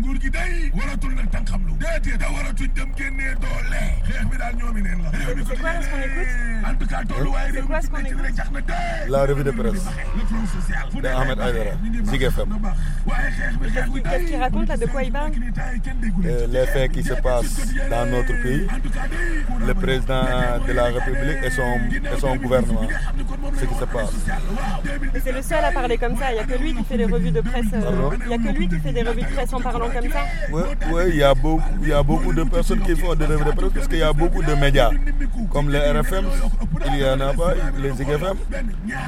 nguur gi day waratul nag tànqam lu déedéet da waratuñ dem génnee doole. Xeex bi daal ñoomi neen la. Réew mi ko en tout cas tolluwaay réew mi fi mu nekk nii jax na de La revue de presse. Le front social. De Ahmed Aïdara Zik FM waaye xeex bi xeex bi Qu'est-ce qu'il raconte là De quoi il parle? Euh, les faits qui se passent dans notre pays le président de la République et son, et son gouvernement ce qui se passe Et c'est le seul à parler comme ça. Il n'y a que lui qui fait des revues de presse. euh, Pardon Il n'y a que lui qui fait des revues de presse en parlant comme ça. Oui, oui, il y a beaucoup, il y a beaucoup de personnes qui font des revues de presse parce qu'il y a beaucoup de médias, comme les RFM, il y en a pas, les Zik FM,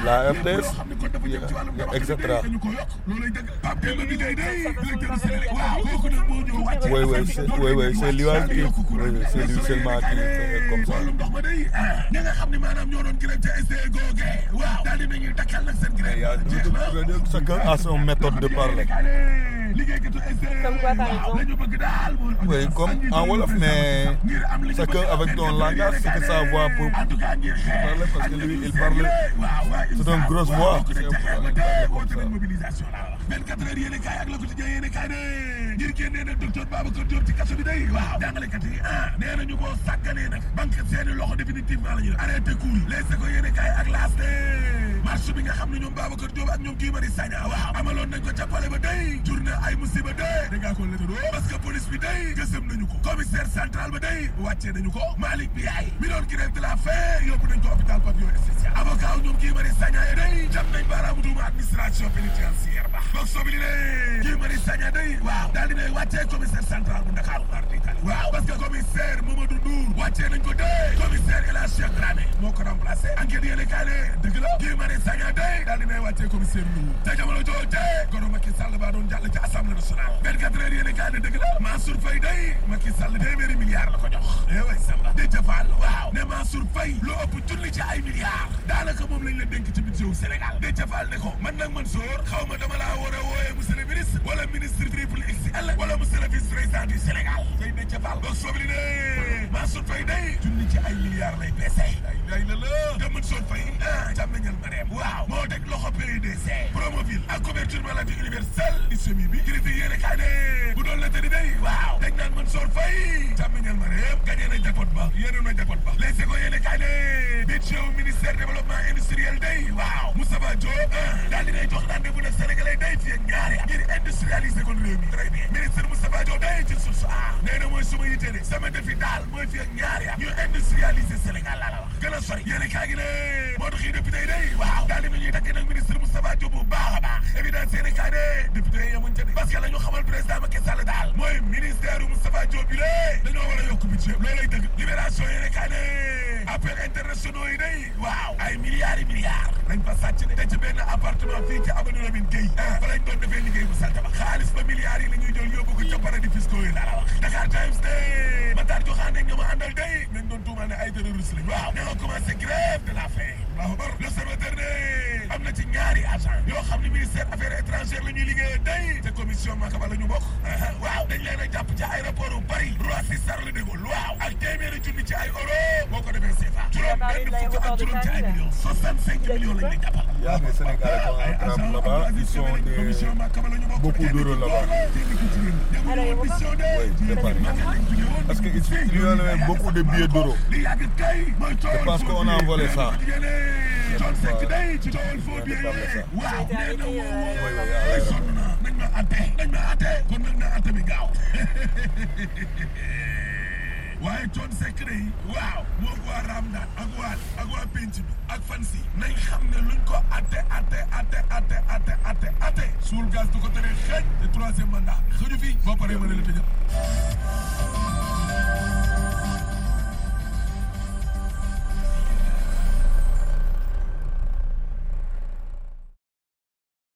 la RTS, il y a- il y a- etc. Oui, oui, c'est oui, oui, c'est lui qui, oui, c'est lui seulement qui fait comme ça. Comme Oui, comme en mais avec ton langage, c'est que sa voix pour parler parce que lui, il parle, c'est une grosse voix. ku C'est nekk ca xeex ba un- tey comme woote ça. nañ mobilisation laa wax 24 heures yéene kaay ak la quotidien yéene kaay ne ngir génnee nag docteur Babacar Diop ci kaso bi day waaw jàngalekat yi nee nañu boo sàgganee nag banque seeni loxo définitivement la ñu arrêté cours yi les ko yéene kaay ak laas de marche bi nga xam ne ñoom Babacar Diop ak ñoom Guy Marius Sagna waaw amaloon nañ ko ca palais ba day jur na ay musiba de déggaa ko letado parce que police bi day gësëm nañu ko commissaire central ba day wàccee nañu ko Malick Biaye mi doon grève de la faim yóbbu ko day jam nañ baaraamu tuuma administration pénitentiaire ba boog day waaw parce que commissaire Mamadou Ndour wàccee nañ ko dee. Commissaire El Hadj Cheikh Dramé moo ko remplacé. Enquête yéenekaay ne dëgg la. Guy Marius Sagna day daal dinay wàccee commissaire Ndour. Te jamono jooje goro Macky Sall baa doon jàll ci assemblée nationale. 24 heures yéenekaay ne dëgg la. Mansour Faye day Macky Sall la ko jox. Eh way Samba. Di ne ci ay milliards. Daanaka moom lañ la ko man nag Mansour xaw ma dama laa war a wooyee monsieur wala ministre triple XL wala monsieur le président du Sénégal tey di jëfaal boog soob li ne. Mansour Faye day junni ci ay milliards lay peese ay lay la la. Te Mansour Faye ah. Jàmmeñal ma reem waaw. Moo teg loxo PUDC Promoville. Ak couverture maladie universelle. Di semi bi. Critique yéene kaay ne. Bu doon la tëri day waaw. Dañ naan Mansour Faye jàmmeñal ma reem gagné na jackpot ba. Yéene na jackpot ba. Les ko yéene kaay ne. Budget wu ministère développement industriel day. Waaw. Moustapha Diop daal dinay jox rendez-vous nag sénégalais day fii ak ñaari at ngir industrialiser kon réew mi très bien ministre Moustapha Diop day ci suuf ah nee na mooy suma yitte de sama defi daal mooy fii ak ñaari at ñu industrialiser Sénégal laa la wax gën a sori yéene kaay gi ne moo tax yi député yi day waaw daal dina ñuy takk nag ministre Moustapha Diop bu baax a baax évidence yéene kaay ne député yi yemuñ ca de parce que la ñu xamal président Macky Sall daal mooy ministère Moustapha Diop bi lée dañoo war a yokk budget loolay dëgg libération yéene kaay ne appel internationaux yi day waaw ay milliards yi milliards nañ fa sàcc de te ci benn appartement fii ci avenue Lamine Gueye ah fa lañ doon defee liggéey bu salte ba xaalis ba milliards yi la ñuy jël yóbbu ko ca paradis fiscaux yi laa la wax. Dakar Times de Matar Joxaane nga ma àndal day nañ doon tuumal ne ay terroriste lañ. Waaw ñoo commencé grève de la faim. Allahu akbar. L'observateur ne am na ci ñaari agent yoo xam ne ministère affaires étrangères la ñuy liggéey day te commission Makaba la ñu bokk. Waaw dañ leen a jàpp ci aéroport bu Paris. Roissy Charles de Gaulle waaw ak téeméeri junni ci ay euro. Boo ko defee CFA juróom benn fukk ak juróom ci ay millions. 65 millions lañ leen jàppal Il y a des Sénégalais qui ont un travail là-bas, ils sont des, beaucoup d'euros là-bas. Oui, c'est Paris. Parce qu'il il y en avait beaucoup de billets d'euros. Je pense qu'on a envolé ça. John said today, to John for being Wow, man, no one. Listen, make me ate, make me ate, go make me ate me go. waaye coon sekk day waaw moo ko waa ramdaan ak waal ak waa penc bi ak fan si nañ xam ne luñ ko atte atte atte atte atte atte atte suul gaz du ko tere xeej te troisième mandat xëju fii boo paree ma ne la tëjëp